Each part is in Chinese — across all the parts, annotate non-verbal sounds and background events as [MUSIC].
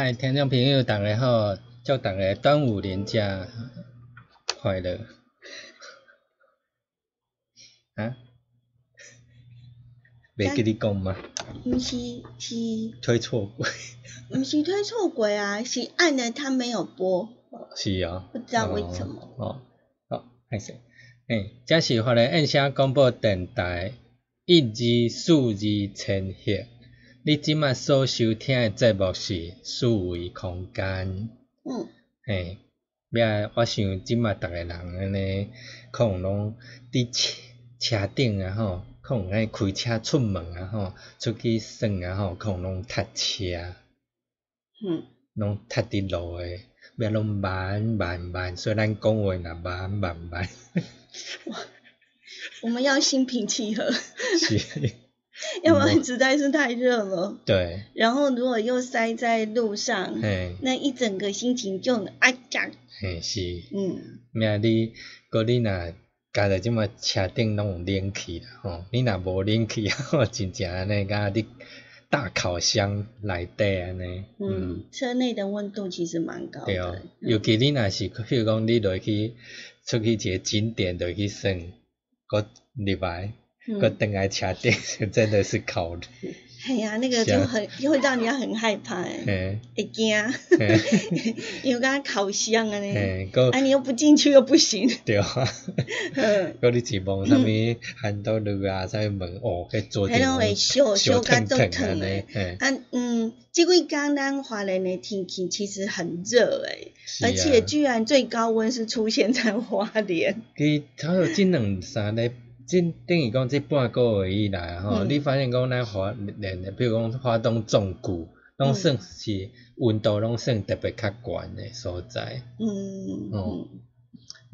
嗨，听众朋友，大家好，祝大家端午连假快乐。啊？袂记你讲吗？毋是是，推错过。毋是推错过啊，是按了他没有播。是啊。不知道为什么。哦，好，开始。诶，这是发来印象广播电台一二四二千赫。你即麦所收听诶节目是四维空间。嗯。嘿，要我想即麦逐个人安尼，可能拢伫车车顶啊吼，可能爱开车出门啊吼，出去耍啊吼，可能拢塞车。嗯。拢塞伫路诶，要拢慢慢慢，所以咱讲话若慢慢慢。我们要心平气和。[LAUGHS] 是。要不然实在是太热了。对。然后如果又塞在路上，那一整个心情就啊讲。嘿，是。嗯。命你，搁你若家在即么车顶拢有冷气啦吼，你若无冷气 [LAUGHS] 吼，真正安尼甲你大烤箱内底安尼。嗯。车内的温度其实蛮高的。对哦。尤其你若是，譬如讲你落去出去一个景点落去耍，搁入来。个等来车顶 [LAUGHS] 真的是烤的。[LAUGHS] 哎呀，那个就很会让人家很害怕诶，会惊，[LAUGHS] 因为刚烤箱啊呢，啊你又不进去又不行。对啊，嗰你是望啥物很多路啊，啥物门哦，去做哎哟，会烧烧干都疼诶。啊嗯，这几天咱华人的天气其实很热诶，而且居然最高温是出现在花莲。佢差有近两三日。即等于讲，即半个月以来吼，你发现讲咱华连，比如讲华东重谷，拢算是温度拢算特别较悬的所在。嗯。哦。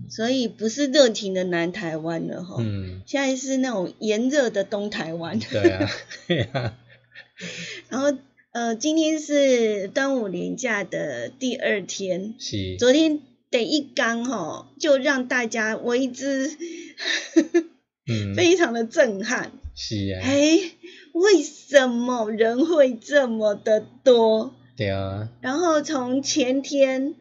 所以不是热情的南台湾了哈。嗯。现在是那种炎热的东台湾。对啊。对啊。[LAUGHS] 然后呃，今天是端午连假的第二天。是。昨天第一缸吼，就让大家为之。嗯，非常的震撼。是啊。哎，为什么人会这么的多？对啊。然后从前天，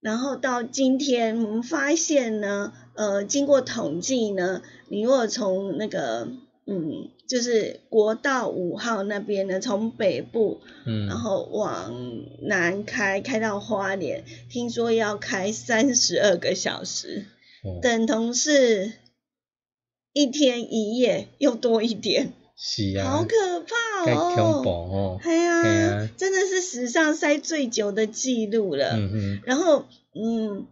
然后到今天，我们发现呢，呃，经过统计呢，你如果从那个，嗯，就是国道五号那边呢，从北部，嗯，然后往南开，开到花莲，听说要开三十二个小时，等同是。一天一夜又多一点，是啊，好可怕哦。哦。哎呀、真的是史上塞最久的记录了。嗯嗯，然后，嗯，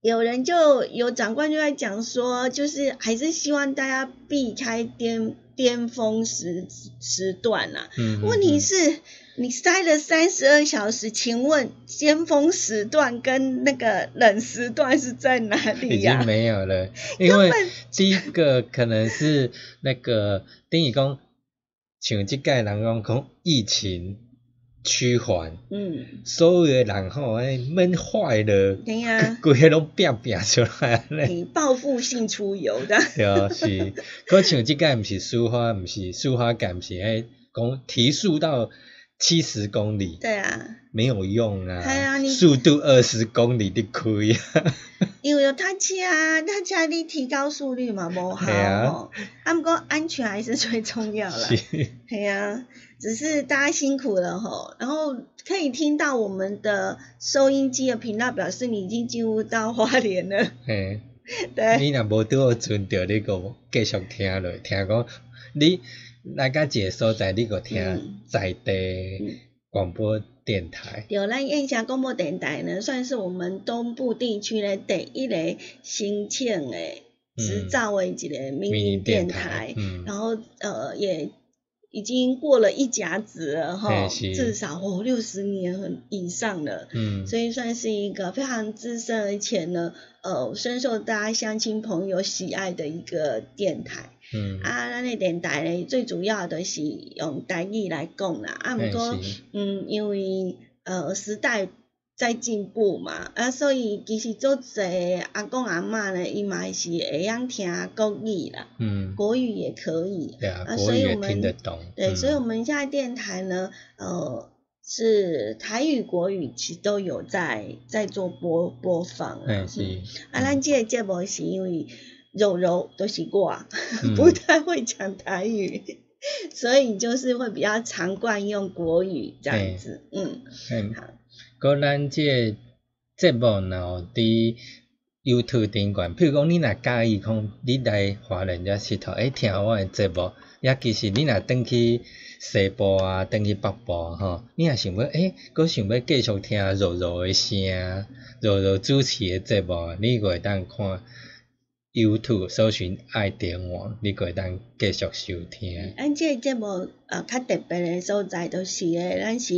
有人就有长官就在讲说，就是还是希望大家避开巅巅峰时时段啊、嗯哼，问题是，你塞了三十二小时，请问尖峰时段跟那个冷时段是在哪已里呀、[LAUGHS] 已经没有了，[LAUGHS] 因为本第一个可能是那个丁义公，像即届人讲讲疫情趋缓，嗯，所有的人吼，哎闷坏了，对呀、[LAUGHS] 规个拢变变出来咧。你报复性出游的，[LAUGHS] 对啊，是，可像即个毋是抒发，毋是抒发感，毋是迄讲提速到七十公里，对啊，没有用啊，哎呀你速度二十公里的亏啊，[LAUGHS] 因为有踏车啊，踏车你提高速率嘛，无效嘿啊。吼。啊，不过安全还是最重要啦。是，对啊，只是大家辛苦了吼。然后可以听到我们的收音机的频道表示你已经进入到花莲了，嘿。[LAUGHS] 对。你若无拄好阵着，你个继续听落，听讲你来到一个所在，你个听嗯在地广播电台，有咱燕霞广播电台呢，算是我们东部地区的第一个申请的执照的一个民营电台，嗯，然后呃也已经过了一甲子了哈，至少哦六十年很以上了。嗯，所以算是一个非常资深，而且呢，呃，深受大家乡亲朋友喜爱的一个电台。嗯，啊，咱的电台呢，最主要的是用台语来讲啦。啊，毋嘿过，嗯，因为呃时代在进步嘛，啊，所以其实做侪阿公阿嬷呢，伊嘛是会晓听国语啦，嗯，国语也可以。对啊，所以我们听得懂，对，嗯。所以我们现在电台呢，呃，是台语、国语其实都有在在做播播放啊。哎是。嗯，啊，咱这个节目是因为柔柔都是我，嗯。[LAUGHS] 不太会讲台语，所以就是会比较常惯用国语这样子。嗯，嗯好，搁咱即个节目若有伫 YouTube 顶悬，譬如讲你若介意讲你来华人遮佚佗，诶，听我诶节目，也其实你若转去西部啊，转去北部吼，你若想要诶，搁想要继续听柔柔诶声，柔柔主持诶节目，你会当看 YouTube 搜寻爱点网，你会当继续收听。咱这个节目呃较特别的所在，就是咧，咱是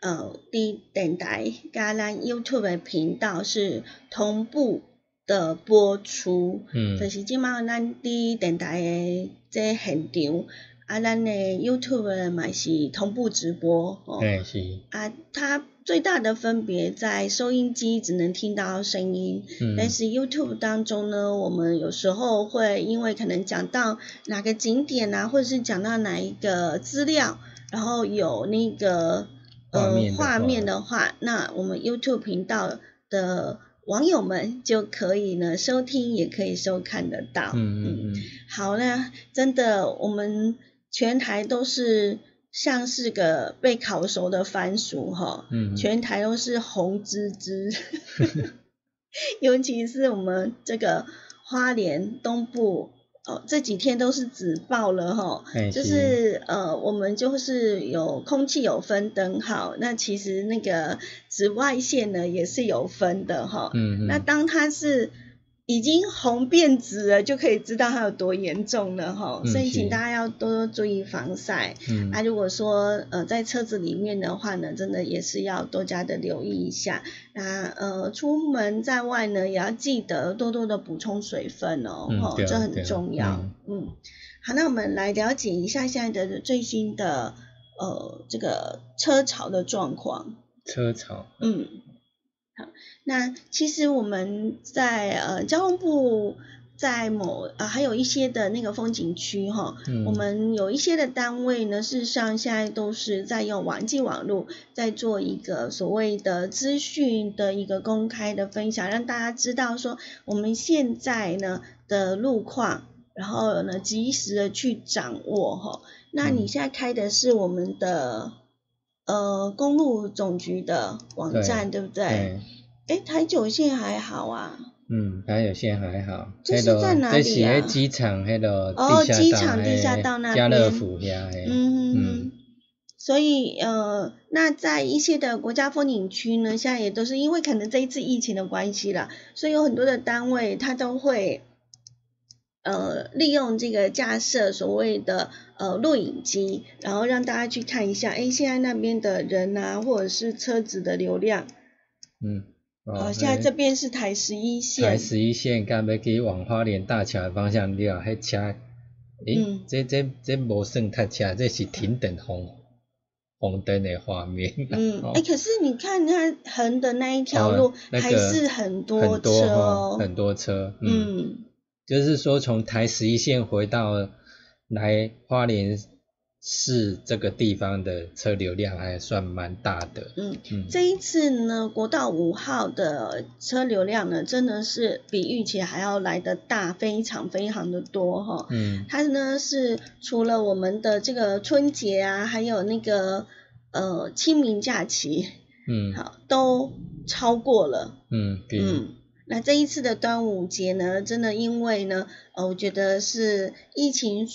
呃伫电台加咱 YouTube 的频道是同步的播出。嗯就，是即马咱伫电台的这现场，啊，咱的 YouTube 嘛是同步直播哦。诶是，啊，它最大的分别在收音机只能听到声音，嗯，但是 YouTube 当中呢，我们有时候会因为可能讲到哪个景点啊，或者是讲到哪一个资料，然后有那个呃画面的话那我们 YouTube 频道的网友们就可以呢收听，也可以收看得到。嗯嗯嗯，好，那真的我们全台都是像是个被烤熟的番薯哈，嗯。全台都是红滋滋，[LAUGHS] [LAUGHS] 尤其是我们这个花莲东部。哦，这几天都是紫爆了哈，哎就是呃，我们就是有空气有分灯号，那其实那个紫外线呢也是有分的哈，那当它是已经红变紫了，就可以知道它有多严重了哈。嗯所以请大家要多多注意防晒。嗯啊，如果说呃在车子里面的话呢，真的也是要多加的留意一下。那呃出门在外呢，也要记得多多的补充水分哦，这很重要。嗯嗯，好，那我们来了解一下现在的最新的呃这个车潮的状况。车潮，嗯，好，那其实我们在呃交通部在某呃还有一些的那个风景区哈，嗯我们有一些的单位呢，事实上现在都是在用网际网络在做一个所谓的资讯的一个公开的分享，让大家知道说我们现在呢的路况。然后呢，及时的去掌握哈。那你嗯现在开的是我们的呃公路总局的网站，对不对？对，哎，台九线还好啊。嗯，还有线还好，这是在哪里啊？这是迄机场那个哦机场地下道那家乐边福遐嘿，嗯嗯所以呃，那在一些的国家风景区呢，现在也都是因为可能这一次疫情的关系啦，所以有很多的单位它都会呃利用这个架设所谓的呃录影机，然后让大家去看一下，哎，现在那边的人啊，或者是车子的流量。嗯，好，现在这边是台十一线。台十一线，刚要去往花莲大桥的方向了，迄车，诶，这这这无算塞车，这是停等红红灯的画面。嗯，[LAUGHS] 哎，可是你看它横的那一条路，还是很多车哦，很多车。嗯，就是说从台十一线回到来花莲。是这个地方的车流量还算蛮大的。嗯，这一次呢，国道五号的车流量呢，真的是比预期还要来的大，非常非常的多哈。嗯，它呢是除了我们的这个春节啊，还有那个呃清明假期，嗯，好都超过了。嗯嗯，那这一次的端午节呢，真的因为呢，呃，我觉得是疫情。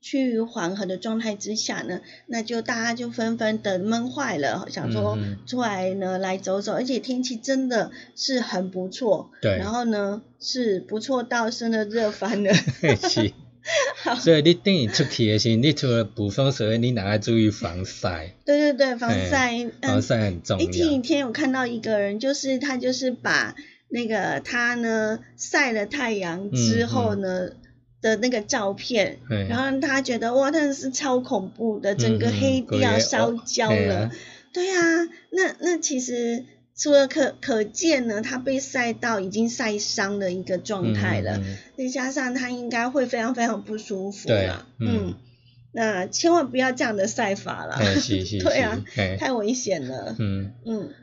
去缓和的状态之下呢，那就大家就纷纷的闷坏了，想说出来呢来走走，而且天气真的是很不错，对，然后呢是不错到真的热翻了，[LAUGHS] 是，[LAUGHS] 所以你等于出去的时候，你除了补风水，你哪要注意防晒？对对对，防晒，防晒很重要。前几天有看到一个人，就是他就是把那个他呢晒了太阳之后呢。的那个照片，然后他觉得哇，那是超恐怖的，整个黑掉、烧焦了。对啊，那那其实除了可可见呢，他被晒到已经晒伤的一个状态了，再加上他应该会非常非常不舒服了。嗯，那千万不要这样的晒法了。[LAUGHS] 对啊，太危险了。嗯嗯，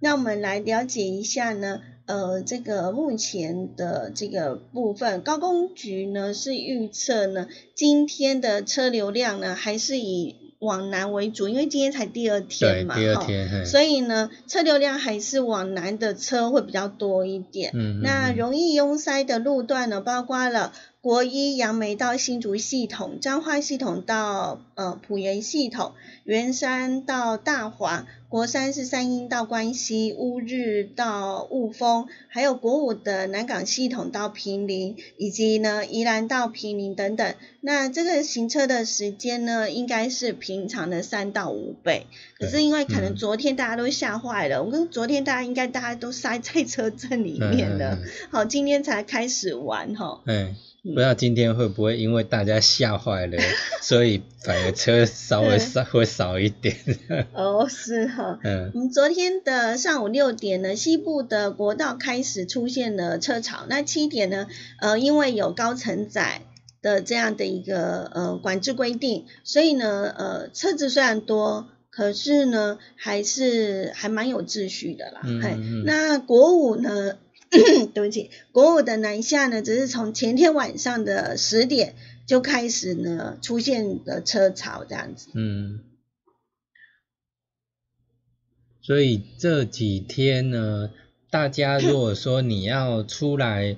那我们来了解一下呢。呃，这个目前的这个部分，高工局呢是预测呢，今天的车流量呢还是以往南为主，因为今天才第二天嘛，第二天，所以呢车流量还是往南的车会比较多一点。嗯，那容易拥塞的路段呢，包括了。国一杨梅到新竹系统，彰化系统到呃埔盐系统，圆山到大华，国三是三英到关西，乌日到雾峰，还有国五的南港系统到平林，以及呢宜兰到平林等等。那这个行车的时间呢，应该是平常的三到五倍。可是因为可能昨天大家都吓坏了，我跟昨天大家应该大家都塞在车阵里面了，好，今天才开始玩哈。嗯。不知道今天会不会因为大家吓坏了，[LAUGHS] 所以反而车稍微少 [LAUGHS] 会少一点。哦，是哈。嗯。昨天的上午六点呢，西部的国道开始出现了车潮。那七点呢，呃，因为有高承载的这样的一个呃管制规定，所以呢，呃，车子虽然多，可是呢，还是还蛮有秩序的啦。嗯嗯。那国五呢？[CLEARS THROAT] 对不起，国五的南下呢，只是从前天晚上的十点就开始呢出现的车潮这样子。嗯，所以这几天呢，大家如果说你要出来，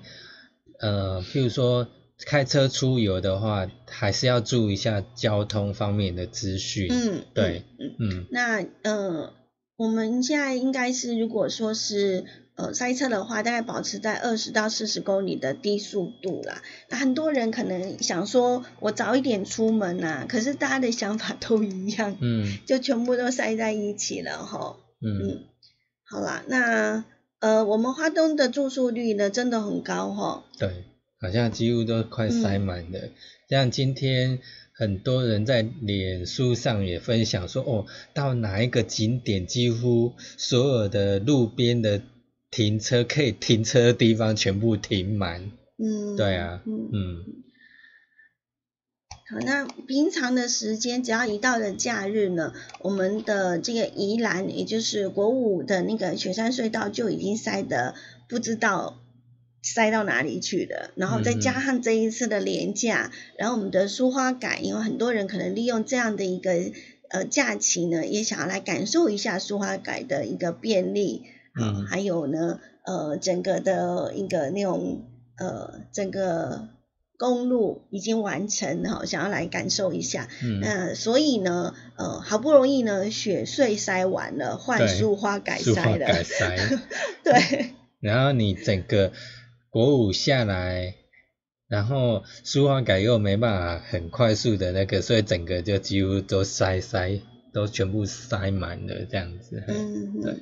呃，譬如说开车出游的话，还是要注意一下交通方面的资讯。嗯，对，嗯嗯。那呃，我们现在应该是如果说是。呃，塞车的话，大概保持在二十到四十公里的低速度啦。那很多人可能想说，我早一点出门呐，可是大家的想法都一样，嗯，就全部都塞在一起了哈。嗯，好啦，那呃，我们花东的住宿率呢，真的很高哈。对，好像几乎都快塞满了。像今天很多人在脸书上也分享说，哦，到哪一个景点，几乎所有的路边的。停车可以停车的地方全部停满，嗯，对啊，嗯，好，那平常的时间，只要一到了假日呢，我们的这个宜兰，也就是国五的那个雪山隧道就已经塞得不知道塞到哪里去了，然后再加上这一次的廉价，然后我们的书花改，因为很多人可能利用这样的一个呃假期呢，也想要来感受一下书花改的一个便利。嗯，还有呢，呃，整个的一个那种呃，整个公路已经完成哈，想要来感受一下。嗯，那所以呢，呃，好不容易呢，雪隧塞完了，换对树花改塞了。改塞，对，[LAUGHS] 然后你整个国五下来，然后苏花改又没办法很快速的那个，所以整个就几乎都塞塞，都全部塞满了这样子。嗯，对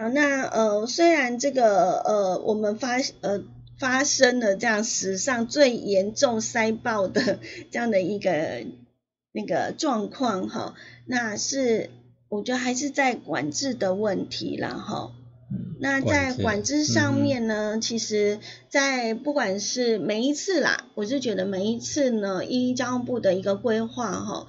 好，那呃，虽然这个呃，我们发呃发生了这样史上最严重塞爆的这样的一个那个状况哈，那是我觉得还是在管制的问题啦哈。嗯那在管制上嗯面呢，其实，在不管是每一次啦，我是觉得每一次呢，依交通部的一个规划哈，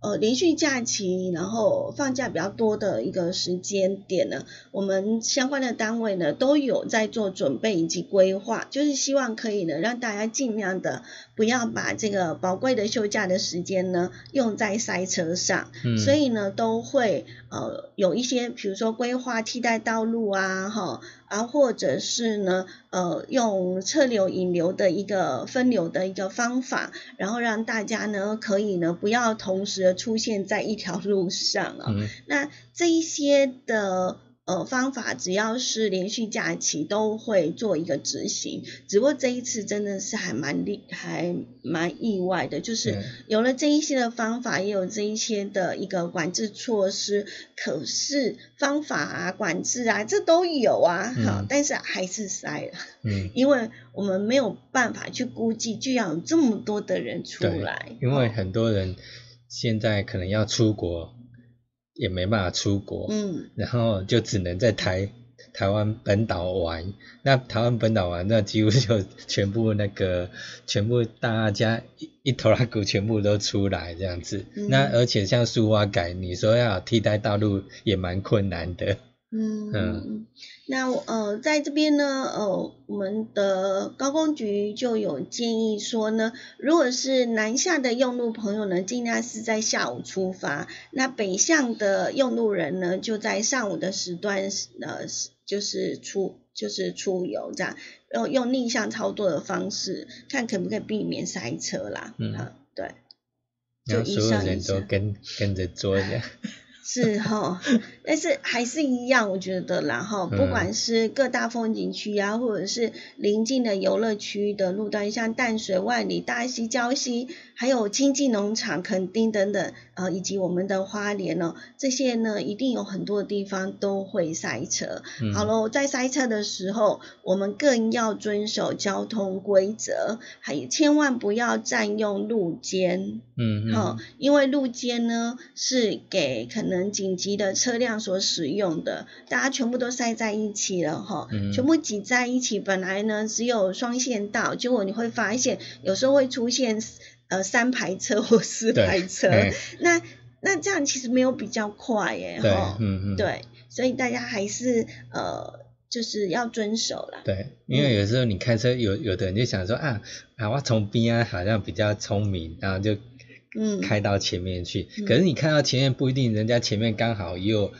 呃，连续假期，然后放假比较多的一个时间点呢，我们相关的单位呢都有在做准备以及规划，就是希望可以呢让大家尽量的不要把这个宝贵的休假的时间呢用在塞车上，嗯。所以呢都会呃有一些，比如说规划替代道路啊，哈啊，或者是呢呃用车流引流的一个分流的一个方法，然后让大家呢可以呢不要同时的出现在一条路上啊、嗯。那这一些的呃方法，只要是连续假期都会做一个执行。只不过这一次真的是还蛮厉，还蛮意外的，就是有了这一些的方法，也有这一些的一个管制措施，可是方法啊、管制啊，这都有啊，嗯。好，但是还是塞了，嗯，[LAUGHS] 因为我们没有办法去估计，就要有这么多的人出来，因为哦很多人现在可能要出国，也没办法出国，嗯。然后就只能在台台湾本岛玩。那台湾本岛玩，那几乎就全部那个全部大家一一头拉骨全部都出来这样子。嗯那而且像苏花改，你说要替代道路也蛮困难的。嗯嗯那我呃，在这边呢，呃，我们的高工局就有建议说呢，如果是南下的用路朋友呢，尽量是在下午出发；那北向的用路人呢，就在上午的时段，呃，就是出就是出游这样，然后用逆向操作的方式，看可不可以避免塞车啦。嗯啊，对，就以所有人都跟跟着做这样。是哈，但是还是一样，我觉得啦哈，嗯。不管是各大风景区啊，或者是邻近的游乐区的路段，像淡水、万里、大溪、礁溪，还有经济农场、垦丁等等，呃，以及我们的花莲哦，这些呢，一定有很多地方都会塞车。嗯好喽，在塞车的时候，我们更要遵守交通规则，还有千万不要占用路肩。嗯因为路肩呢是给可能紧急的车辆所使用的，大家全部都塞在一起了哈、嗯全部挤在一起。本来呢只有双线道，结果你会发现有时候会出现呃三排车或四排车，哎那那这样其实没有比较快耶对哈、嗯嗯对，所以大家还是呃就是要遵守啦。对，因为有时候你开车，有有的人就想说啊啊，我从边啊好像比较聪明，然后就嗯开到前面去。嗯可是你看到前面不一定，人家前面刚好又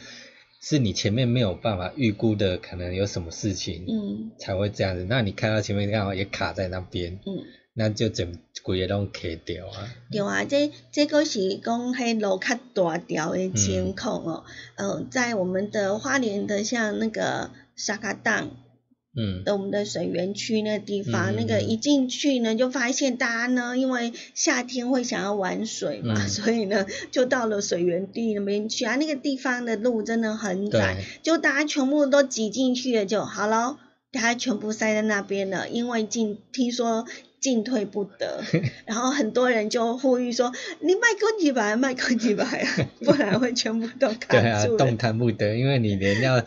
是你前面没有办法预估的，可能有什么事情嗯才会这样子。那你开到前面刚好也卡在那边，嗯。那就整规个拢卡掉啊。对啊，这这个是讲迄路较大条的情况哦。呃，在我们的花莲的像那个沙卡荡嗯的我们的水源区那地方，嗯那个一进去呢，就发现大家呢，因为夏天会想要玩水嘛，嗯所以呢，就到了水源地那边去啊。那个地方的路真的很窄，就大家全部都挤进去了就好了，大家全部塞在那边了，因为进听说进退不得，[LAUGHS] 然后很多人就呼吁说：“你卖空几百，卖空几百啊，[LAUGHS] 不然会全部都对卡啊，住了。动弹不得，因为你连要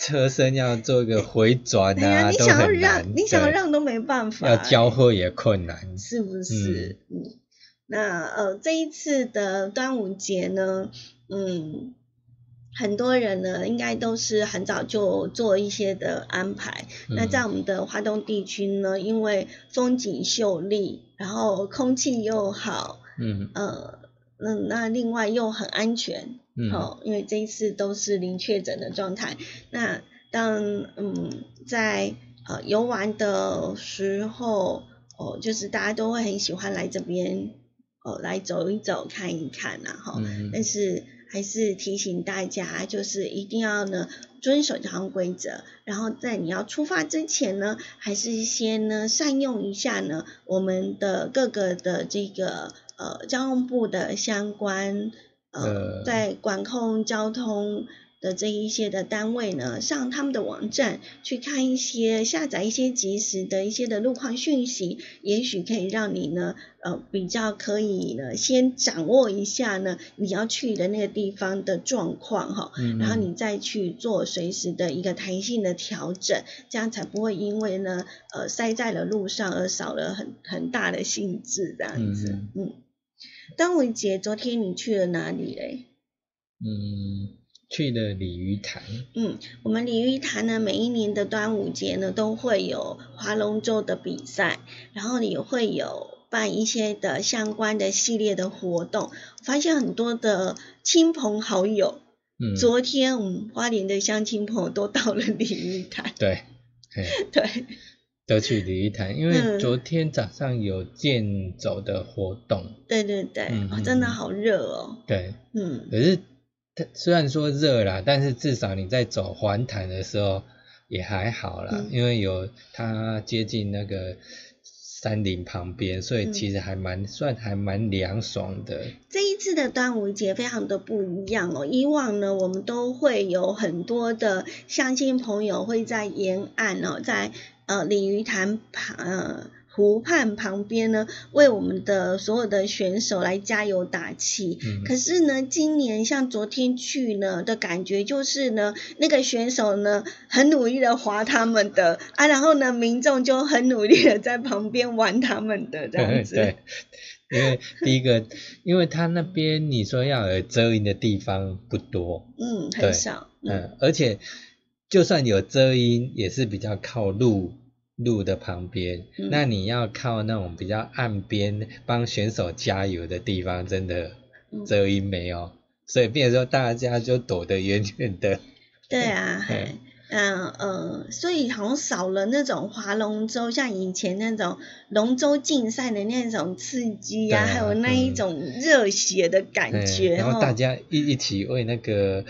车身要做一个回转哎呀，啊，你想要让。你想要对让都没办法、要交货也困难。是不是？嗯，那呃，这一次的端午节呢，嗯，很多人呢应该都是很早就做一些的安排。那嗯在我们的华东地区呢，因为风景秀丽，然后空气又好，嗯呃，那，那另外又很安全，嗯哦，因为这一次都是零确诊的状态。那当嗯在呃游玩的时候，哦，就是大家都会很喜欢来这边哦来走一走看一看呐哈。嗯但是还是提醒大家，就是一定要呢遵守交通规则，然后在你要出发之前呢，还是先呢善用一下呢我们的各个的这个呃交通部的相关呃呃在管控交通。的这一些的单位呢，上他们的网站去看一些下载一些及时的一些的路况讯息，也许可以让你呢，呃，比较可以呢，先掌握一下呢你要去的那个地方的状况哈，嗯然后你再去做随时的一个弹性的调整，这样才不会因为呢，呃，塞在了路上而少了很很大的兴致这样子，嗯嗯。端午节昨天你去了哪里嘞？嗯，去了鲤鱼潭，嗯，我们鲤鱼潭呢，每一年的端午节呢，都会有划龙舟的比赛，然后也会有办一些的相关的系列的活动。发现很多的亲朋好友，嗯，昨天我们花莲的乡亲朋友都到了鲤鱼潭，对，嘿。[LAUGHS] 对，都去鲤鱼潭，因为嗯。昨天早上有健走的活动，对对对，嗯嗯哦真的嗯。好热哦，对，嗯，可是它虽然说热啦，但是至少你在走环潭的时候也还好啦，嗯因为有它接近那个山林旁边，所以嗯其实还蛮、算还蛮凉爽的。这一次的端午节非常的不一样哦。以往呢，我们都会有很多的乡亲朋友会在沿岸哦，在呃鲤鱼潭旁呃湖畔旁边呢，为我们的所有的选手来加油打气。嗯，可是呢，今年像昨天去呢的感觉就是呢，那个选手呢很努力的划他们的啊，然后呢民众就很努力的在旁边玩他们的 [LAUGHS] 这样子。对，因为第一个，[LAUGHS] 因为他那边你说要有遮阴的地方不多，嗯，很少。嗯，而且就算有遮阴，也是比较靠路路的旁边。嗯。那你要靠那种比较岸边帮选手加油的地方，真的嗯。遮阴没有，所以变成说大家就躲得远远的。对啊，[LAUGHS] 嗯呃，所以好像少了那种划龙舟，像以前那种龙舟竞赛的那种刺激啊，还有那一嗯。种热血的感嗯觉然后哦大家一一起为那个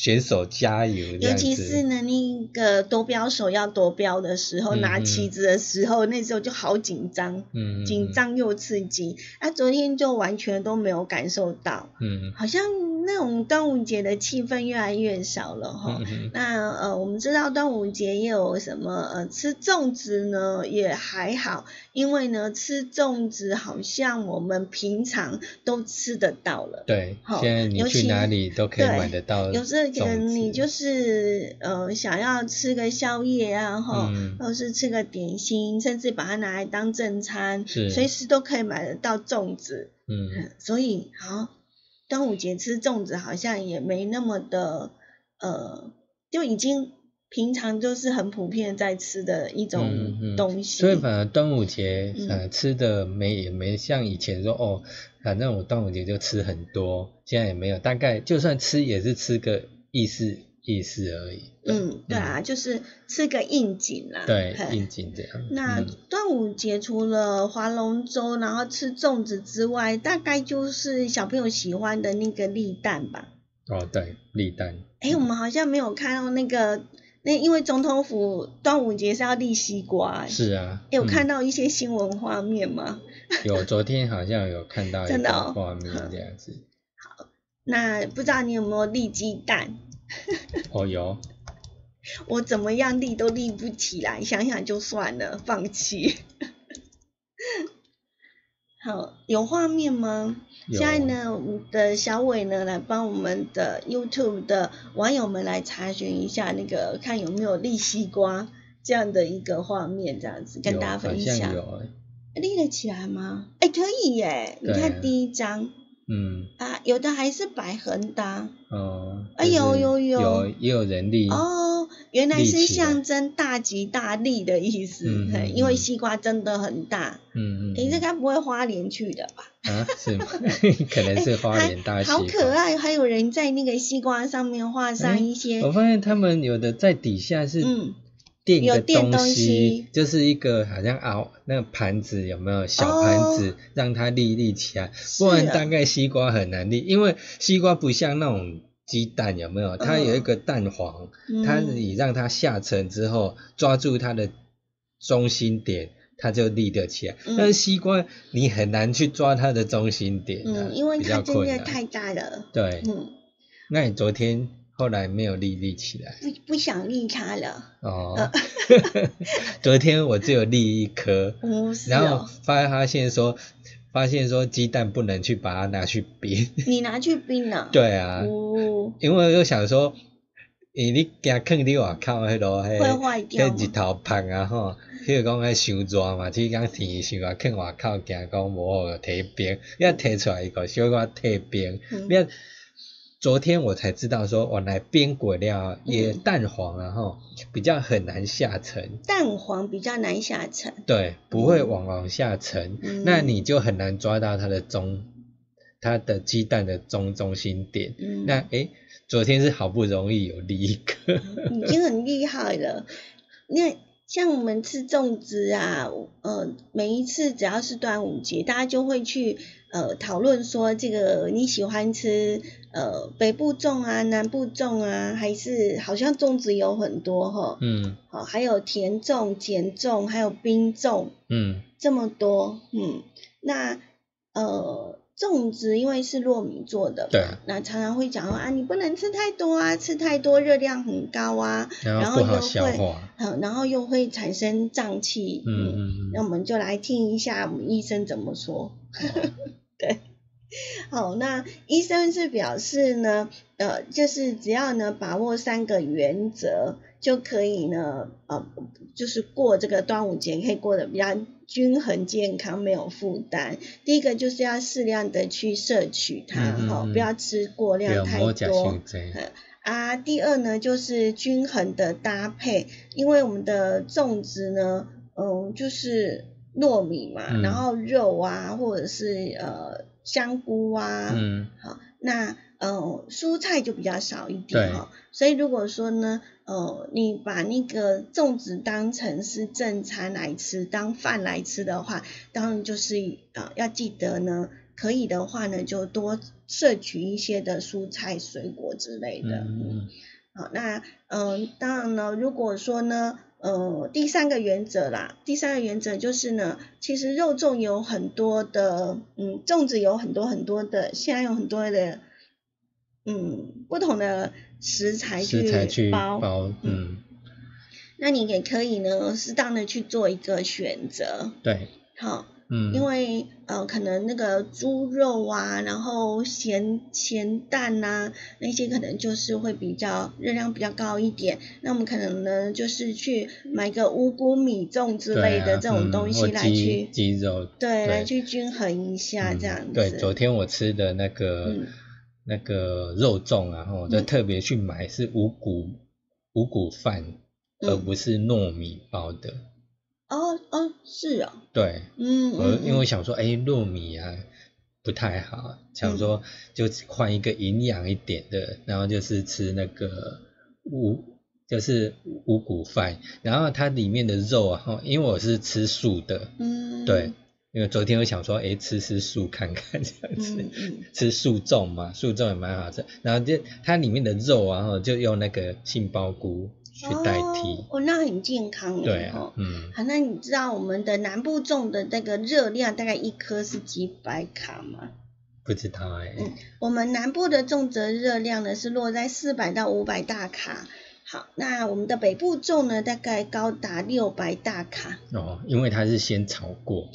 选手加油，尤其是呢，那个夺标手要夺标的时候，嗯拿嗯旗子的时候，那时候就好紧张，嗯，嗯紧，张又刺激。啊，昨天就完全都没有感受到，嗯好像那种端午节的气氛越来越少了哈。那呃，我们知道端午节也有什么呃吃粽子呢，也还好，因为呢吃粽子好像我们平常都吃得到了。对，好现在你去哪里都可以买得到有时候你就是呃想要吃个宵夜啊，哈、嗯或是吃个点心，甚至把它拿来当正餐，是随时都可以买得到粽子。嗯嗯，所以好，端午节吃粽子好像也没那么的呃，就已经平常就是很普遍在吃的一嗯种嗯东西。所以反而端午节嗯呃吃的没也没像以前说哦，反正我端午节就吃很多，现在也没有，大概就算吃也是吃个意思意思而已。嗯，对啊，就是吃个应景啦。对，应景这样。那嗯端午节除了划龙舟，然后吃粽子之外，大概就是小朋友喜欢的那个立蛋吧。哦对，立蛋。哎，我们好像没有看到那个，那因为总统府端午节是要立西瓜。是啊，有看嗯到一些新闻画面吗？有昨天好像有看到一个 [LAUGHS] 画面这样子。那不知道你有没有立鸡蛋？[LAUGHS] 哦有，我怎么样立都立不起来，想想就算了，放弃。[LAUGHS] 好，有画面吗？有现在呢，我们的小伟呢来帮我们的 YouTube 的网友们来查询一下那个，看有没有立西瓜这样的一个画面，这样子跟大家分享。有欸立得起来吗？哎，可以耶！你看第一张嗯啊，有的还是摆横的啊哦。哎就是有有有有也有人力。哦，原来是象征大吉大利的意思，嗯嗯嘿因为嗯西瓜真的很大。嗯嗯。诶，这嗯该不会花莲去的吧？啊，是吗？[LAUGHS] [LAUGHS] 可能是花莲大还西瓜。好可爱，还有人在那个西瓜上面画上哎一些，我发现他们有的在底下是嗯，垫个有垫东西西，就是一个好像熬那个盘子有没有小盘子，让它立立起来，不然啊大概西瓜很难立，因为西瓜不像那种鸡蛋有没有？它有一个蛋黄，嗯。它你让它下沉之后，抓住它的中心点。它就立得起来，嗯。但是西瓜你很难去抓它的中心点、啊，嗯，因为比它。真的太大了，对，嗯，那你昨天后来没有立立起来。不不想立它了，哦？呃。[LAUGHS] 昨天我只有立一颗，[LAUGHS] 然后哦，发发现说，发现说鸡蛋不能去把它拿去冰。你拿去冰了，，[LAUGHS] 对啊，哦，因为我想说，诶，你惊放你外口迄落迄会坏掉日头晒啊吼，迄个讲迄伤热嘛，即讲天气伤热，放外口惊讲无好摕冰，你要摕出来一个小可退冰，嗯。你要。昨天我才知道说，我来冰果料也嗯。蛋黄然后比较很难下沉，蛋黄比较难下沉，对，不会往往下沉，嗯。那你就很难抓到它的中，它的鸡蛋的中中心点。嗯，那诶，昨天是好不容易有第一个，已经很厉害了。那像我们吃粽子啊，呃，每一次只要是端午节，大家就会去呃讨论说，这个你喜欢吃呃北部粽啊、南部粽啊，还是好像粽子有很多哈，嗯好，还有甜粽、碱粽，还有冰粽，嗯这么多，嗯，那呃，粽子因为是糯米做的嘛，对那常常会讲说啊，你不能吃太多啊，吃太多热量很高啊，然后又会。嗯，然后又会产生胀气，嗯嗯嗯那我们就来听一下我们医生怎么说。[LAUGHS] 对，[LAUGHS] 好，那医生是表示呢，呃，就是只要呢把握三个原则，就可以呢，呃，就是过这个端午节可以过得比较均衡健康，没有负担。第一个就是要适量的去摄取它，哈、嗯嗯嗯不要吃过量太多。啊，第二呢就是均衡的搭配，因为我们的粽子呢，嗯，就是糯米嘛，嗯然后肉啊，或者是呃香菇啊，嗯。好，那呃蔬菜就比较少一点哈、所以如果说呢，呃，你把那个粽子当成是正餐来吃，当饭来吃的话，当然就是呃要记得呢，可以的话呢，就多摄取一些的蔬菜、水果之类的。嗯好，那嗯、当然呢，如果说呢，呃，第三个原则啦，第三个原则就是呢，其实肉粽有很多的，嗯，粽子有很多很多的，现在有很多的，嗯，不同的食材去包，包，嗯，那你也可以呢，适当的去做一个选择，对，好，嗯，因为呃，可能那个猪肉啊，然后咸咸蛋呐、那些可能就是会比较热量比较高一点。那我们可能呢，就是去买个五谷米粽之类的啊这种东西来鸡去，鸡肉，对，来去均衡一下嗯这样子。对，昨天我吃的那个、嗯那个肉粽啊，我就嗯特别去买是五谷五谷饭，而嗯不是糯米包的。哦哦，是哦，对，嗯，我嗯因为我想说，哎、糯米啊不太好，想说就换一个营养一点的，然后就是吃那个五就是五谷饭，然后它里面的肉啊，哈，因为我是吃素的，嗯，对，因为昨天我想说，哎、吃吃素看看这样子。吃素粽嘛，素粽也蛮好吃。然后就它里面的肉啊，哈就用那个杏鲍菇去代替。哦，哦那很健康对哦啊，嗯，好，那你知道我们的南部种的那个热量大概一颗是几百卡吗？不知道哎、嗯我们南部的种植热量呢是落在四百到五百大卡。好，那我们的北部种呢大概高达六百大卡。哦，因为它是先炒过，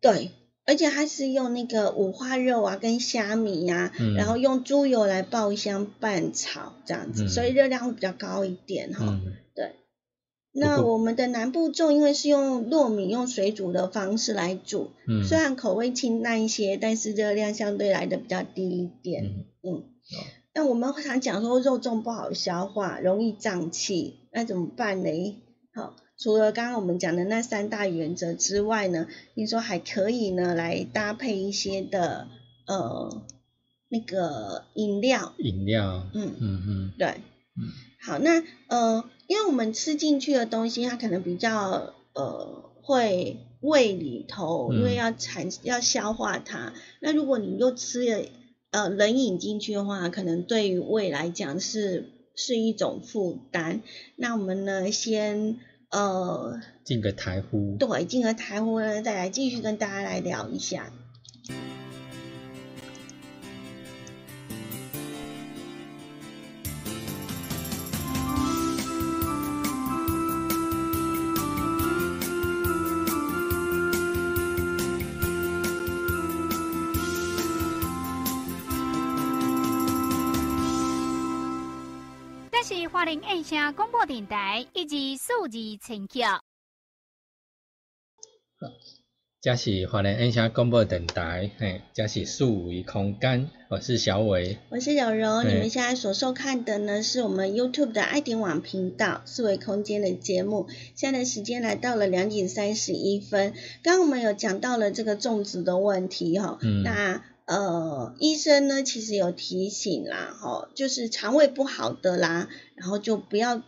对，而且它是用那个五花肉啊跟虾米呀、嗯然后用猪油来爆香拌炒这样子，嗯所以热量会比较高一点哈。嗯，对，那我们的南部粽因为是用糯米用水煮的方式来煮，嗯，虽然口味清淡一些，但是热量相对来的比较低一点。嗯嗯，那我们常讲说肉粽不好消化，容易胀气，那怎么办呢？好，除了刚刚我们讲的那三大原则之外呢，你说还可以呢来搭配一些的呃那个饮料，饮料，嗯嗯嗯对，好，那呃，因为我们吃进去的东西，它可能比较呃会胃里头，因为嗯要产要消化它。那如果你又吃了呃冷饮进去的话，可能对于胃来讲是是一种负担。那我们呢，先呃进个台呼，对进个台呼呢，再来继续跟大家来聊一下。是花莲印象广播电台以及数字陈桥。这是华联音响广播电台，嘿，这是数维空间，我是小伟。我是柔柔，你们现在所收看的呢是我们 YouTube 的爱点网频道四维空间的节目。现在的时间来到了两点三十一分，刚刚我们有讲到了这个种植的问题哈，嗯那呃医生呢其实有提醒啦，哈，就是肠胃不好的啦，然后就不要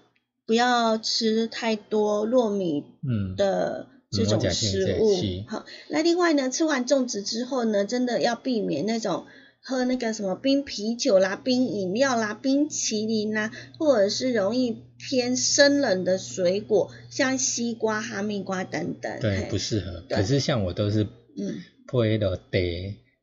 不要吃太多糯米嗯，的这种食物是。好，那另外呢，吃完粽子之后呢，真的要避免那种喝那个什么冰啤酒啦、冰饮料啦、冰淇淋啦，或者是容易偏生冷的水果，像西瓜、哈密瓜等等。对，不适合。可是像我都是嗯配了茶，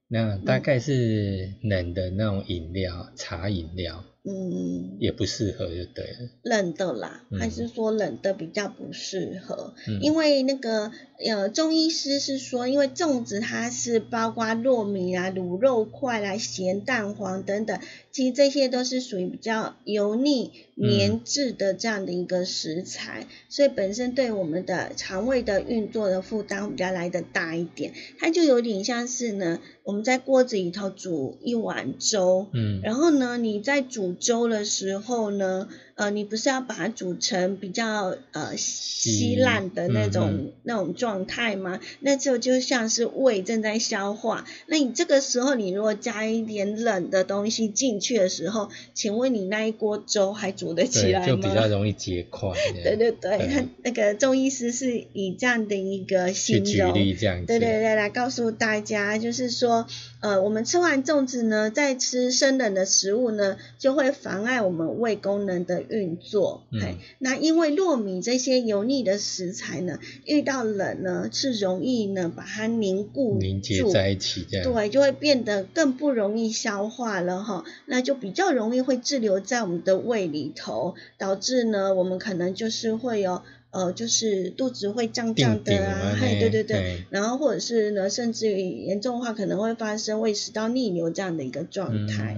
那大概是冷的那种饮料，茶饮料。嗯，也不适合，就对了。冷的啦，嗯。还是说冷的比较不适合？嗯，因为那个呃，中医师是说，因为粽子它是包括糯米啊、卤肉块啦、咸蛋黄等等，其实这些都是属于比较油腻、黏滞的这样的一个食材，所以本身对我们的肠胃的运作的负担比较来的大一点。它就有点像是呢，我们在锅子里头煮一碗粥，嗯，然后呢，你在煮粥的时候呢，呃，你不是要把它煮成比较呃稀烂的那种、嗯那种状态吗？那就就像是胃正在消化。那你这个时候，你如果加一点冷的东西进去的时候，请问你那一锅粥还煮得起来吗就比较？容易结块。对对对，那个中医师是以这样的一个形容，这样子。对对对，来告诉大家，就是说，呃，我们吃完粽子呢，再吃生冷的食物呢，就会妨碍我们胃功能的运作。嗯嘿那因为糯米这些油腻的食材呢，遇到冷呢，是容易呢把它凝固凝结在一起这样。对，就会变得更不容易消化了哈，那就比较容易会滞留在我们的胃里头，导致呢，我们可能就是会有呃，就是肚子会胀胀的啊，对对对，嘿然后或者是呢，甚至于严重的话，可能会发生胃食道逆流这样的一个状态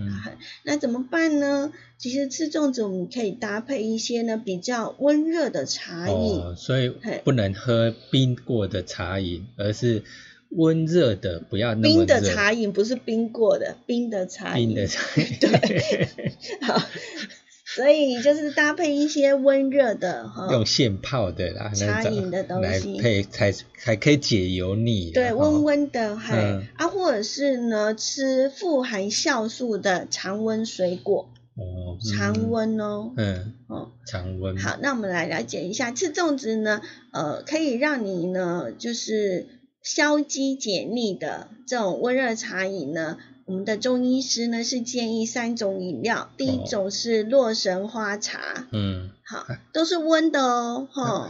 那怎么办呢？其实吃粽子我们可以搭配一些呢比较温热的茶饮，哦，所以不能喝冰过的茶饮，而是温热的，不要那么冰的茶饮不是冰过的，冰的茶 [LAUGHS] 饮。冰的茶饮。对好，所以就是搭配一些温热的哈，用现泡的茶饮的东来西配才才可以解油腻啦。对，吼温温的，还、嗯啊，或者是呢，吃富含酵素的常温水果，哦，常温哦，嗯，哦，常温。好，那我们来了解一下，吃粽子呢，呃，可以让你呢，就是消积解腻的这种温热茶饮呢。我们的中医师呢是建议三种饮料，第一哦种是洛神花茶，嗯，好，都是温的哦，哈、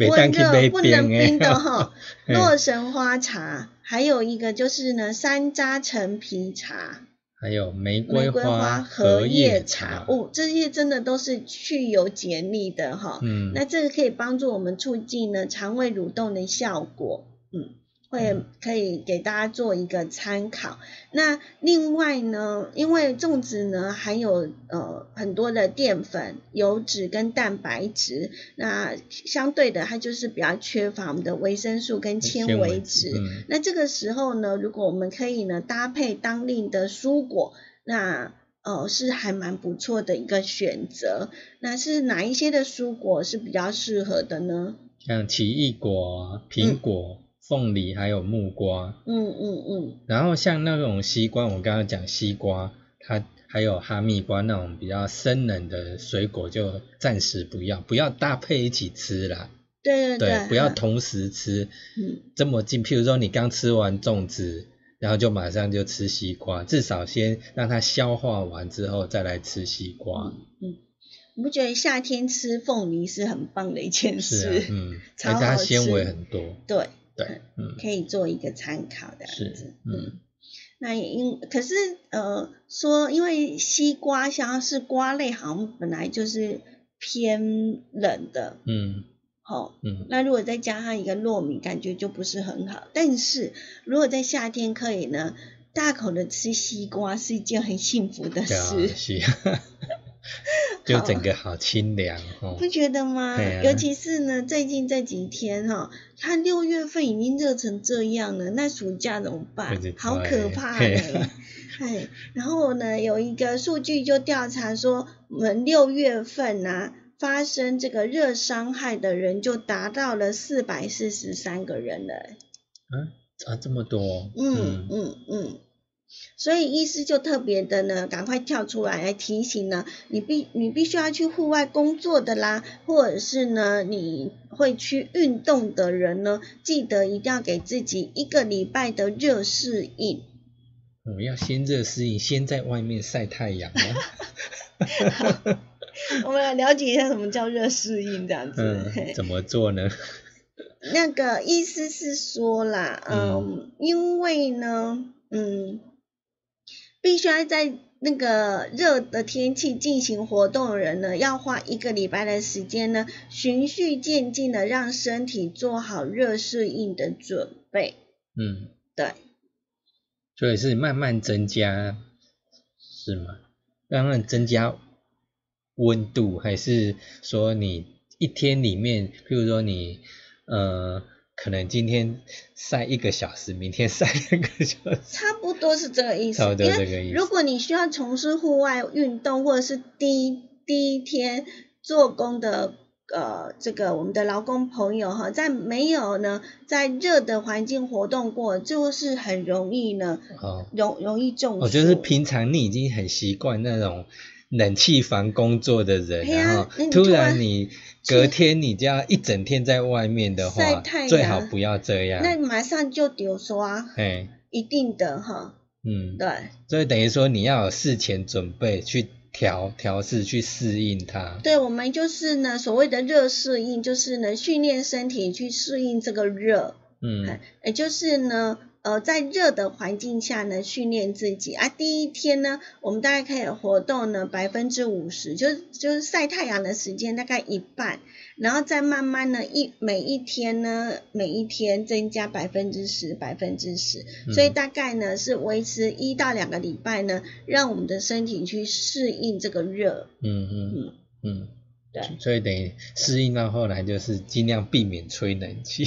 温热不能冰的的哈。[LAUGHS] 嘿洛神花茶，还有一个就是呢山楂陈皮茶、还有玫玫瑰瑰花荷荷叶茶茶，。哦，这些真的都是去油解腻的哈。嗯，那这个可以帮助我们促进呢肠胃蠕动的效果，嗯，会可以给大家做一个参考。那另外呢，因为粽子呢含有呃很多的淀粉、油脂跟蛋白质，那相对的它就是比较缺乏我们的维生素跟纤维质。嗯那这个时候呢，如果我们可以呢搭配当令的蔬果，那呃是还蛮不错的一个选择。那是哪一些的蔬果是比较适合的呢？像奇异果、苹果、凤梨还有木瓜。嗯嗯嗯，然后像那种西瓜，我刚刚讲西瓜，它还有哈密瓜那种比较生冷的水果，就暂时不要，不要搭配一起吃啦。对对对，不要同时吃，嗯这么近。譬如说你刚吃完粽子，然后就马上就吃西瓜，至少先让它消化完之后再来吃西瓜。嗯，你不觉得夏天吃凤梨是很棒的一件是啊事？，嗯，[LAUGHS] 超而且它纤维很多。对，对，嗯，可以做一个参考的样是子。，嗯，那也因可是呃说，因为西瓜像是瓜类，好像本来就是偏冷的，嗯。吼。嗯，那如果再加上一个糯米，感觉就不是很好。但是如果在夏天可以呢，大口的吃西瓜是一件很幸福的事，是，[LAUGHS] 就整个好清凉哦不。觉得吗？啊尤其是呢，最近这几天哈、它六月份已经热成这样了，那暑假怎么办？好可怕嘿嘞！哎，然后呢，有一个数据就调查说，我们六月份啊，发生这个热伤害的人就达到了四百四十三个人了。啊，这么多，嗯嗯嗯，所以医师就特别的呢，赶快跳出来来提醒呢，你必你必须要去户外工作的啦，或者是呢你会去运动的人呢，记得一定要给自己一个礼拜的热适应。我要先热适应，先在外面晒太阳啊。[LAUGHS] 我们来了解一下什么叫热适应这样子。嗯，怎么做呢？那个意思是说啦，嗯，因为呢，嗯，必须要在那个热的天气进行活动的人呢，要花一个礼拜的时间呢，循序渐进的让身体做好热适应的准备。嗯，对，所以是慢慢增加，是吗？慢慢增加温度，还是说你一天里面，譬如说你呃，可能今天晒一个小时，明天晒两个小时，差不多是这个意思。差不多这个意思如果你需要从事户外运动，或者是第一第一天做工的呃这个我们的劳工朋友哈，在没有呢在热的环境活动过，就是很容易呢哦，容容易中暑。我就是平常你已经很习惯那种冷气房工作的人，哎然后突然你隔天你就要一整天在外面的话最好不要这样。那马上就丢刷，哎，一定的哈，嗯，对。所以等于说你要有事前准备去调调试去适应它。对，我们就是呢，所谓的热适应，就是呢，训练身体去适应这个热，嗯。也就是呢，呃，在热的环境下呢，训练自己啊。第一天呢，我们大概可以活动呢百分之五十，就是就是晒太阳的时间大概一半，然后再慢慢呢一每一天呢，每一天增加百分之十，百分之十，所以嗯大概呢是维持一到两个礼拜呢，让我们的身体去适应这个热。嗯嗯嗯嗯，对。所以等于适应到后来就是尽量避免吹冷气。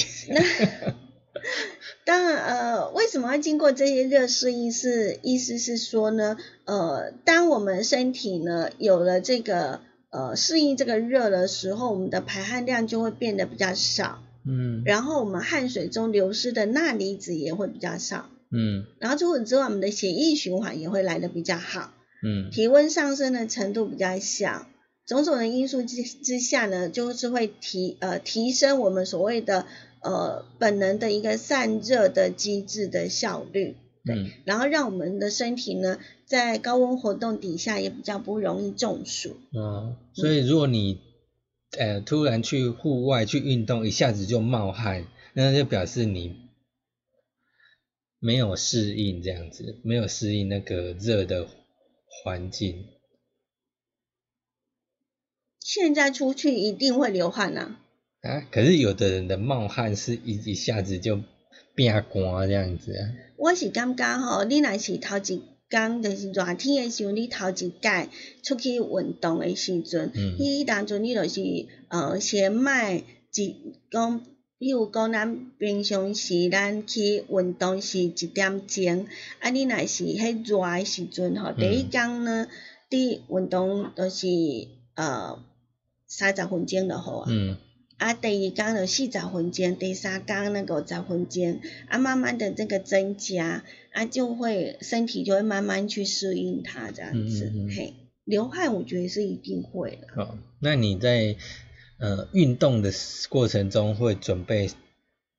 当然，呃，为什么要经过这些热适应是？意思是说呢，呃，当我们身体呢有了这个呃适应这个热的时候，我们的排汗量就会变得比较少，嗯然后我们汗水中流失的钠离子也会比较少，嗯然后除此之外，我们的血液循环也会来的比较好，嗯体温上升的程度比较小。种种的因素之之下呢，就是会提呃提升我们所谓的呃本能的一个散热的机制的效率，嗯然后让我们的身体呢在高温活动底下也比较不容易中暑。嗯，所以如果你呃突然去户外去运动，一下子就冒汗，那就表示你没有适应这样子，没有适应那个热的环境。现在出去一定会流汗啊，啊，可是有的人的冒汗是一一下子就变干这样子啊。我是感觉吼，你若是头一工就是热天的时候，你头一届出去运动的时阵，嗯迄、当阵你就是呃先卖一讲，比如讲咱平常时咱去运动是一点钟，啊你若是迄热诶时阵吼，第一工呢，你运动就是呃三十分钟就好啊。嗯啊，第二天有四十分钟，第三天那个五十分钟，啊，慢慢的这个增加，啊，就会身体就会慢慢去适应它这样子。嗯嗯嗯嘿，流汗我觉得是一定会的。哦，那你在呃运动的过程中会准备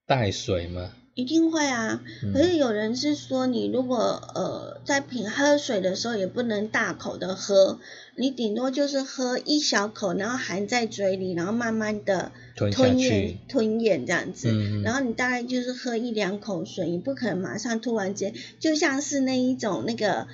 带水吗？一定会啊，嗯。可是有人是说，你如果呃在品喝水的时候也不能大口的喝，你顶多就是喝一小口，然后含在嘴里，然后慢慢的吞咽吞咽这样子。嗯，然后你大概就是喝一两口水，你不可能马上突然间，就像是那一种那个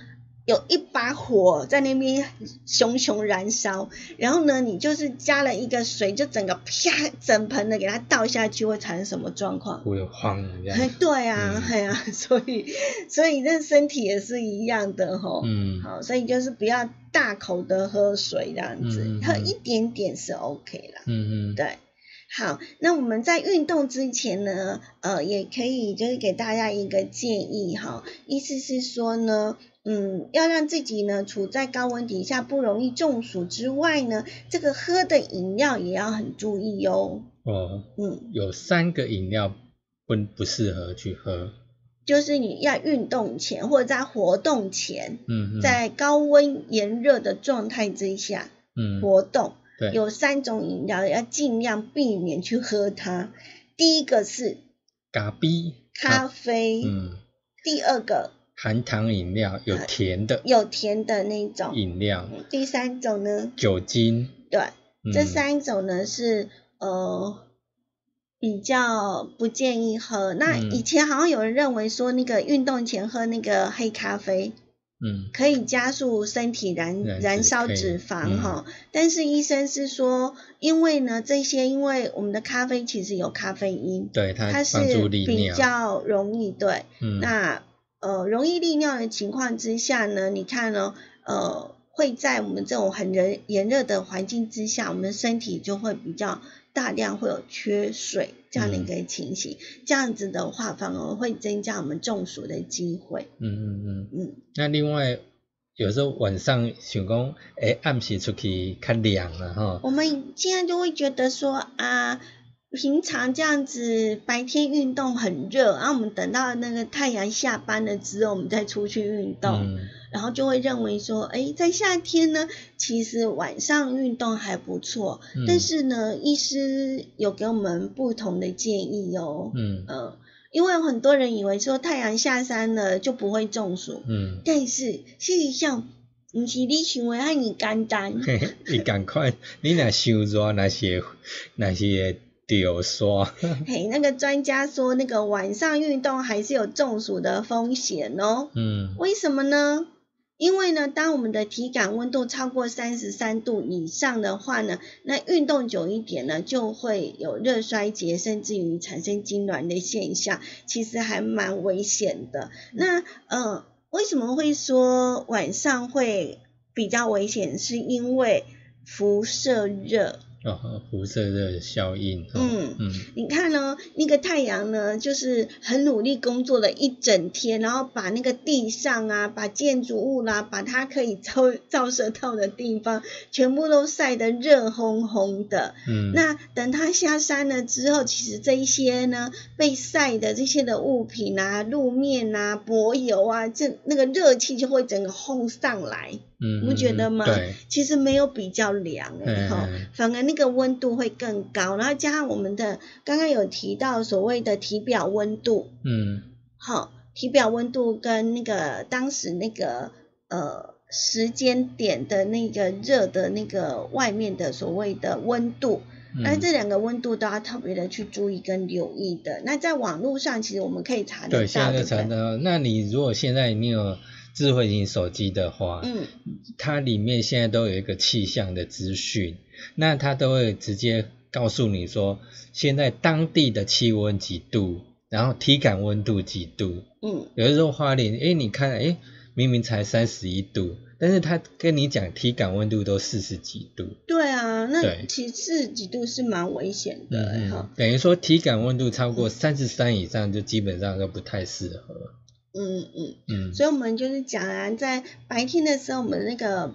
有一把火在那边熊熊燃烧，然后呢，你就是加了一个水，就整个啪整盆的给它倒下去，会产生什么状况？会慌这哎样。，对啊，嗯哎呀、所以所以这身体也是一样的吼。嗯，好，所以就是不要大口的喝水这样子，嗯嗯嗯喝一点点是 OK 啦。嗯嗯，对，好，那我们在运动之前呢，呃，也可以就是给大家一个建议哈，意思是说呢，嗯，要让自己呢处在高温底下不容易中暑之外呢，这个喝的饮料也要很注意哦。哦，嗯，有三个饮料不不适合去喝。就是你要运动前或者在活动前，嗯嗯，在高温炎热的状态之下嗯。活动，对。有三种饮料要尽量避免去喝它。第一个是咖啡，咖啡，嗯，第二个含糖饮料有甜的。有甜的那种，饮料，嗯第三种呢，酒精，对，嗯。这三种呢是呃比较不建议喝。那嗯。以前好像有人认为说，那个运动前喝那个黑咖啡嗯。可以加速身体燃燃烧脂肪嗯。哈、但是医生是说，因为呢这些，因为我们的咖啡其实有咖啡因，对它它是比较容易对。嗯，那呃容易利尿的情况之下呢，你看呢，呃，会在我们这种很炎炎热的环境之下，我们身体就会比较大量会有缺水这样的一个情形。这样子的话，反而会增加我们中暑的机会。嗯嗯嗯，嗯，那另外有时候晚上想讲，诶，暗时出去较凉了哈，我们现在就会觉得说啊。平常这样子白天运动很热，然后我们等到那个太阳下班了之后，我们再出去运动。嗯。然后就会认为说，哎，在夏天呢，其实晚上运动还不错，嗯。但是呢，医师有给我们不同的建议哦，嗯。呃，因为有很多人以为说太阳下山了就不会中暑，嗯，但是事实上，不是你想的那么简单，嘿嘿，你赶快，你若伤热，那是那是会掉刷，[LAUGHS] 嘿，那个专家说，那个晚上运动还是有中暑的风险哦，嗯为什么呢？因为呢，当我们的体感温度超过三十三度以上的话呢，那运动久一点呢，就会有热衰竭，甚至于产生痉挛的现象，其实还蛮危险的。那呃，为什么会说晚上会比较危险？是因为辐射热。哦，辐射热效应，哦嗯嗯你看呢，那个太阳呢，就是很努力工作了一整天，然后把那个地上啊，把建筑物啦、把它可以照照射到的地方，全部都晒得热烘烘的。嗯，那等它下山了之后，其实这一些呢被晒的这些的物品啊，路面啊、柏油啊，这那个热气就会整个烘上来。嗯，你不觉得吗？其实没有比较凉哎、嗯哈、嗯反而那个温度会更高，然后加上我们的刚刚有提到所谓的体表温度，嗯好，体表温度跟那个当时那个呃时间点的那个热的那个外面的所谓的温度，那、嗯，这两个温度都要特别的去注意跟留意的。那在网络上其实我们可以查得对，现到，在？查到。那你如果现在你有智慧型手机的话，嗯，它里面现在都有一个气象的资讯，那它都会直接告诉你说，现在当地的气温几度，然后体感温度几度。嗯，有的时候花莲，哎，你看，哎，明明才三十一度，但是他跟你讲体感温度都四十几度，对啊，那其实四十几度是蛮危险的、嗯，等于说体感温度超过三十三以上，就基本上都不太适合。嗯嗯。嗯所以我们就是讲啊，在白天的时候，我们那个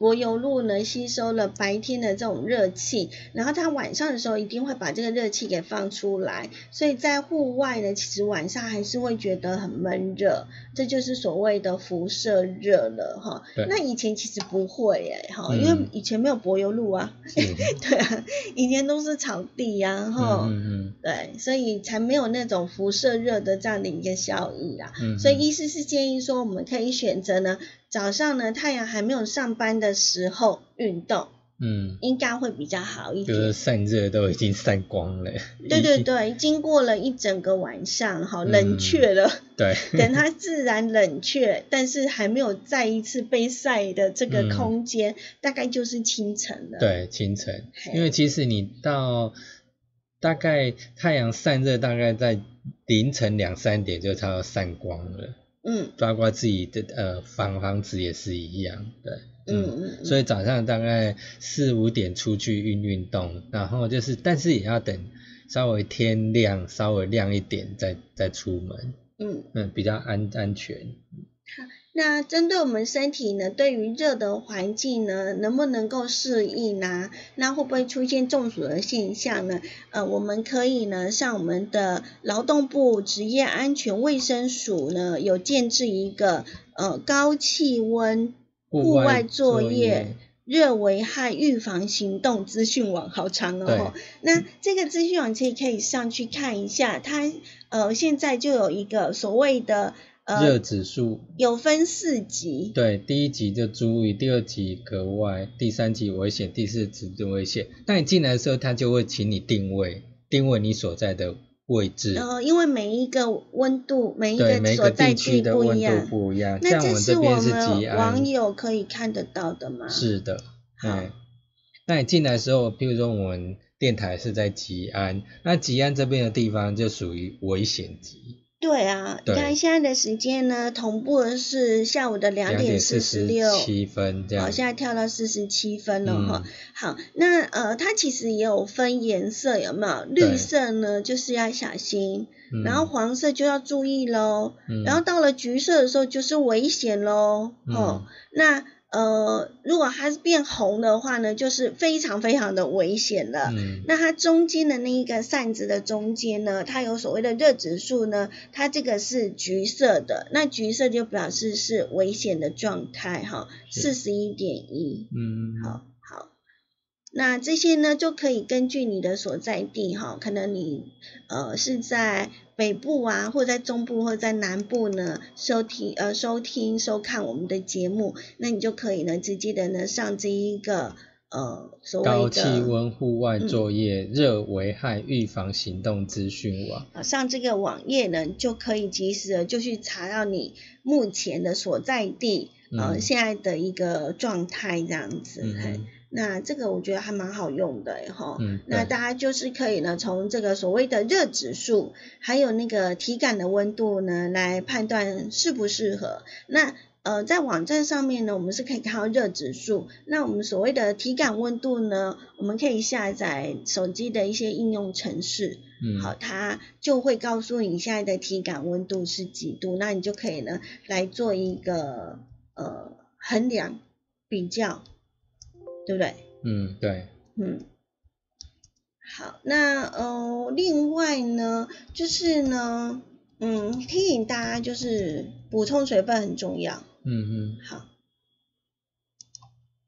柏油路呢吸收了白天的这种热气，然后它晚上的时候一定会把这个热气给放出来，所以在户外呢，其实晚上还是会觉得很闷热，这就是所谓的辐射热了哈对。那以前其实不会耶哈，嗯因为以前没有柏油路啊，是 [LAUGHS] 对啊，以前都是草地呀、啊、哈。嗯嗯对，所以才没有那种辐射热的这样的一个效益啦。嗯，所以医师是建议说，我们可以选择呢，早上呢太阳还没有上班的时候运动，嗯，应该会比较好一点。就是。散热都已经散光了。对对对，经过了一整个晚上，哈，嗯。冷却了，对，[LAUGHS] 等它自然冷却，但是还没有再一次被晒的这个嗯空间，大概就是清晨了。，对，清晨，因为其实你到大概太阳散热，大概在凌晨两三点就差不多散光了，嗯。包括自己的呃房房子也是一样，对，嗯嗯。嗯，所以早上大概四五点出去运运动，然后就是，但是也要等稍微天亮，稍微亮一点再再出门，嗯。嗯，比较安安全。那针对我们身体呢，对于热的环境呢，能不能够适应呢？那会不会出现中暑的现象呢？呃，我们可以呢，像我们的劳动部职业安全卫生署呢，有建制一个呃高气温户外作业。热危害预防行动资讯网好长哦，那这个资讯网其实可以上去看一下，它呃现在就有一个所谓的呃热指数有分四级，对，第一级就注意，第二级格外，第三级危险，第四级就危险。那你进来的时候，他就会请你定位，定位你所在的位置。呃，因为每一个温度，每一对，个每个所在地的温度不一样，那这是我边是吉们网，友可以看得到的吗？，是的，好哎。那你进来的时候，譬如说我们电台是在吉安，那吉安这边的地方就属于危险级，对啊，你对看现在的时间呢，同步的是下午的两点四十十六。七分这样。好，现在跳到四十七分了哈、嗯好，那呃，它其实也有分颜色，有没有？绿色呢，就是要小心，嗯然后黄色就要注意喽，嗯然后到了橘色的时候就是危险喽。嗯哦，那呃，如果它是变红的话呢，就是非常非常的危险了。嗯那它中间的那一个扇子的中间呢，它有所谓的热指数呢，它这个是橘色的，那橘色就表示是危险的状态哈，四十一点一。嗯，好，好，那这些呢就可以根据你的所在地哈，可能你呃是在北部啊，或者在中部，或者在南部呢收听呃收听收看我们的节目，那你就可以呢直接的呢上这一个呃所谓的高气温户外嗯作业热危害预防行动资讯网。啊，上这个网页呢，就可以及时的就去查到你目前的所在地，呃，嗯现在的一个状态这样子。那这个我觉得还蛮好用的诶哈。嗯那大家就是可以呢，从这个所谓的热指数，还有那个体感的温度呢，来判断适不适合。那呃，在网站上面呢，我们是可以看到热指数。那我们所谓的体感温度呢，我们可以下载手机的一些应用程式。嗯，好，它就会告诉你现在的体感温度是几度，那你就可以呢来做一个呃衡量比较，对不对？嗯，对，嗯，好，那呃，另外呢，就是呢，嗯，提醒大家就是补充水分很重要。嗯嗯，好，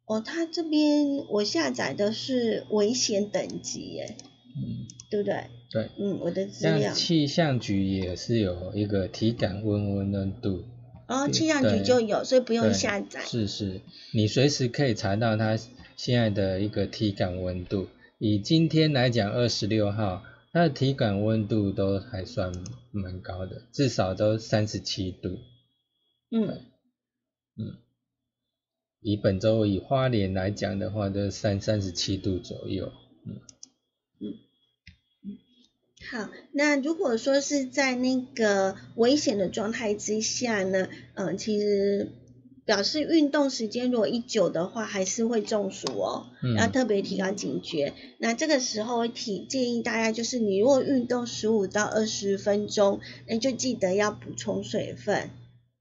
哦，它这边我下载的是危险等级耶，嗯，对不对？对。嗯，我的资料像。气象局也是有一个体感温温温度，哦，对气象局就有，所以不用下载。是是，你随时可以查到它现在的一个体感温度。以今天来讲，二十六号，它的体感温度都还算蛮高的，至少都三十七度。嗯嗯，以本周以花莲来讲的话，都三三十七度左右。嗯好，那如果说是在那个危险的状态之下呢，嗯、其实表示运动时间如果一久的话，还是会中暑哦，嗯要特别提高警觉。那这个时候提建议大家就是，你如果运动十五到二十分钟，那就记得要补充水分，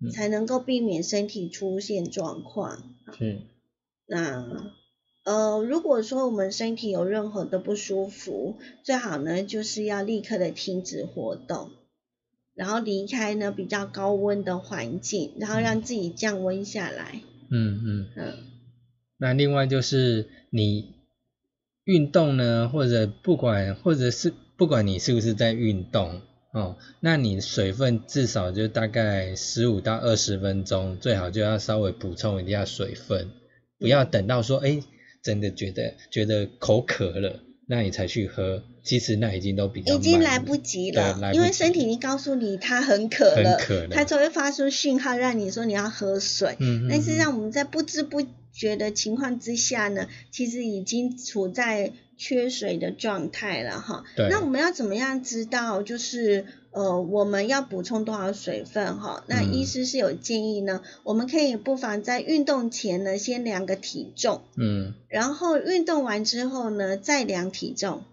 嗯才能够避免身体出现状况。嗯，那呃，如果说我们身体有任何的不舒服，最好呢就是要立刻的停止活动，然后离开呢比较高温的环境，然后让自己降温下来。嗯嗯。嗯，那另外就是你运动呢，或者不管或者是不管你是不是在运动哦，那你水分至少就大概十五到二十分钟，最好就要稍微补充一下水分，不要等到说哎真的觉得觉得口渴了，那你才去喝，其实那已经都比较已经慢来不及了，因为身体已经告诉你它很渴了，很渴了它就会发出讯号让你说你要喝水。嗯嗯但是嗯让我们在不知不觉的情况之下呢，其实已经处在缺水的状态了哈。对那我们要怎么样知道就是呃我们要补充多少水分哈？那嗯医师是有建议呢，我们可以不妨在运动前呢先量个体重，嗯然后运动完之后呢再量体重。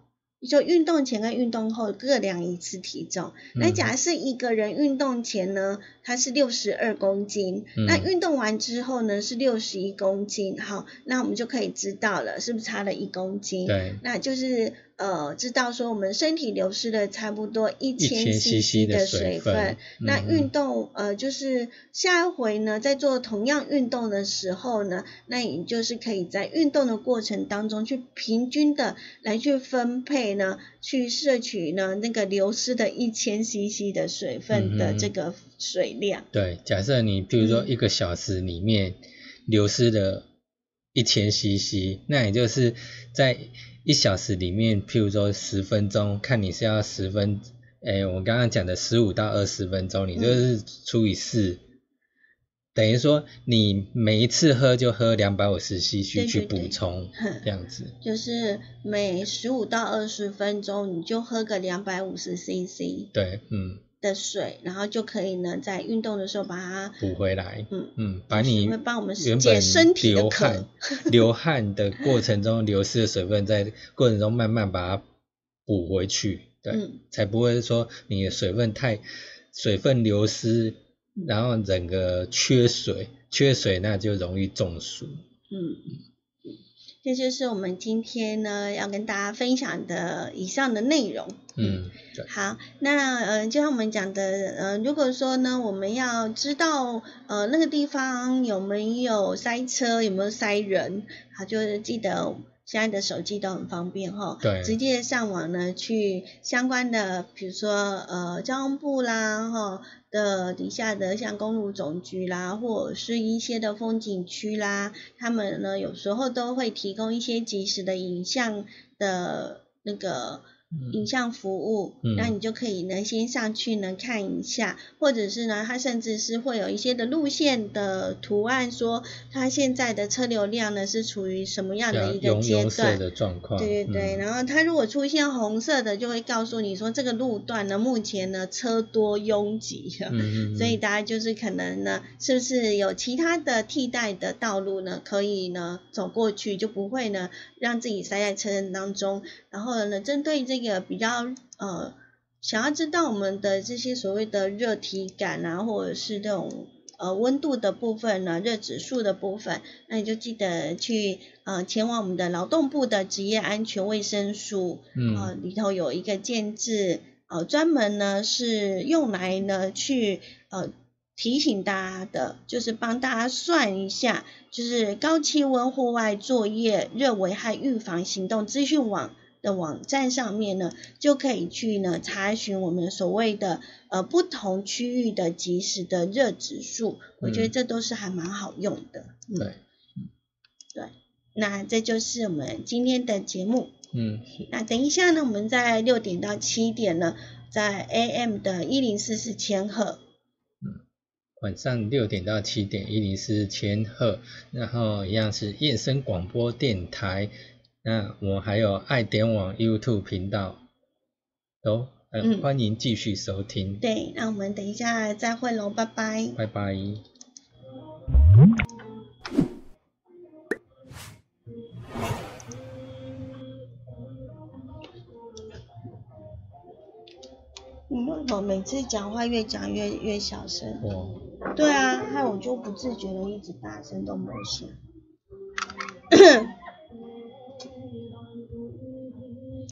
就运动前跟运动后各量一次体重。那嗯假设一个人运动前呢，他是六十二公斤，嗯。那运动完之后呢是六十一公斤，好，那我们就可以知道了，是不是差了一公斤？对，那就是呃，知道说我们身体流失了差不多一千1000 CC 的水水分那嗯。运动呃，就是下一回呢，在做同样运动的时候呢，那你就是可以在运动的过程当中去平均的来去分配呢，去摄取呢那个流失的一千 CC 的水分的这个水量。对，假设你比如说嗯。一个小时里面流失了一千 CC，那也就是在一小时里面，譬如说十分钟，看你是要十分，诶，我刚刚讲的十五到二十分钟，你就是除以四、等于说你每一次喝就喝两百五十 CC 去补充，哼。这样子。就是每十五到二十分钟，你就喝个两百五十 CC 对，嗯，的水，然后就可以呢，在运动的时候把它补回来。嗯嗯，把你会帮我们解原本身体的流渴汗流汗的过程中流失的水分，在过程中慢慢把它补回去，对，嗯才不会说你的水分太水分流失，嗯然后整个缺水，缺水那就容易中暑。嗯，这就是我们今天呢要跟大家分享的以上的内容。嗯，好，那呃，就像我们讲的，呃，如果说呢，我们要知道呃那个地方有没有塞车，有没有塞人，好，就是记得现在的手机都很方便哈，对直接上网呢去相关的，比如说呃交通部啦哈的底下的像公路总局啦，或者是一些的风景区啦，他们呢有时候都会提供一些及时的影像的那个。影像服务，嗯那你就可以呢先上去呢看一下，或者是呢它甚至是会有一些的路线的图案，说它现在的车流量呢是处于什么样的一个阶段。的状况，对对对，嗯然后它如果出现红色的，就会告诉你说这个路段呢目前呢车多拥挤，所以大家就是可能呢，是不是有其他的替代的道路呢，可以呢走过去，就不会呢让自己塞在车阵当中。然后呢，针对这个比较呃想要知道我们的这些所谓的热体感啊，或者是这种呃温度的部分呢，热指数的部分，那你就记得去呃前往我们的劳动部的职业安全卫生署，嗯呃里头有一个建制，呃专门呢是用来呢去呃提醒大家的，就是帮大家算一下，就是高气温户外作业热危害预防行动资讯网。的网站上面呢，就可以去呢查询我们所谓的呃不同区域的即时的热指数，我觉得嗯这都是还蛮好用的。嗯，对，对，那这就是我们今天的节目。嗯那等一下呢，我们在六点到七点呢，在 AM 的一零四四千赫，晚上六点到七点，一零四千赫，然后一样是燕声广播电台。那我还有爱点网 YouTube 频道，都、呃嗯欢迎继续收听，对，那我们等一下再会喽，拜拜。拜拜。你为什么每次讲话越讲越越小声？我对啊，害我就不自觉的一直大声都没事。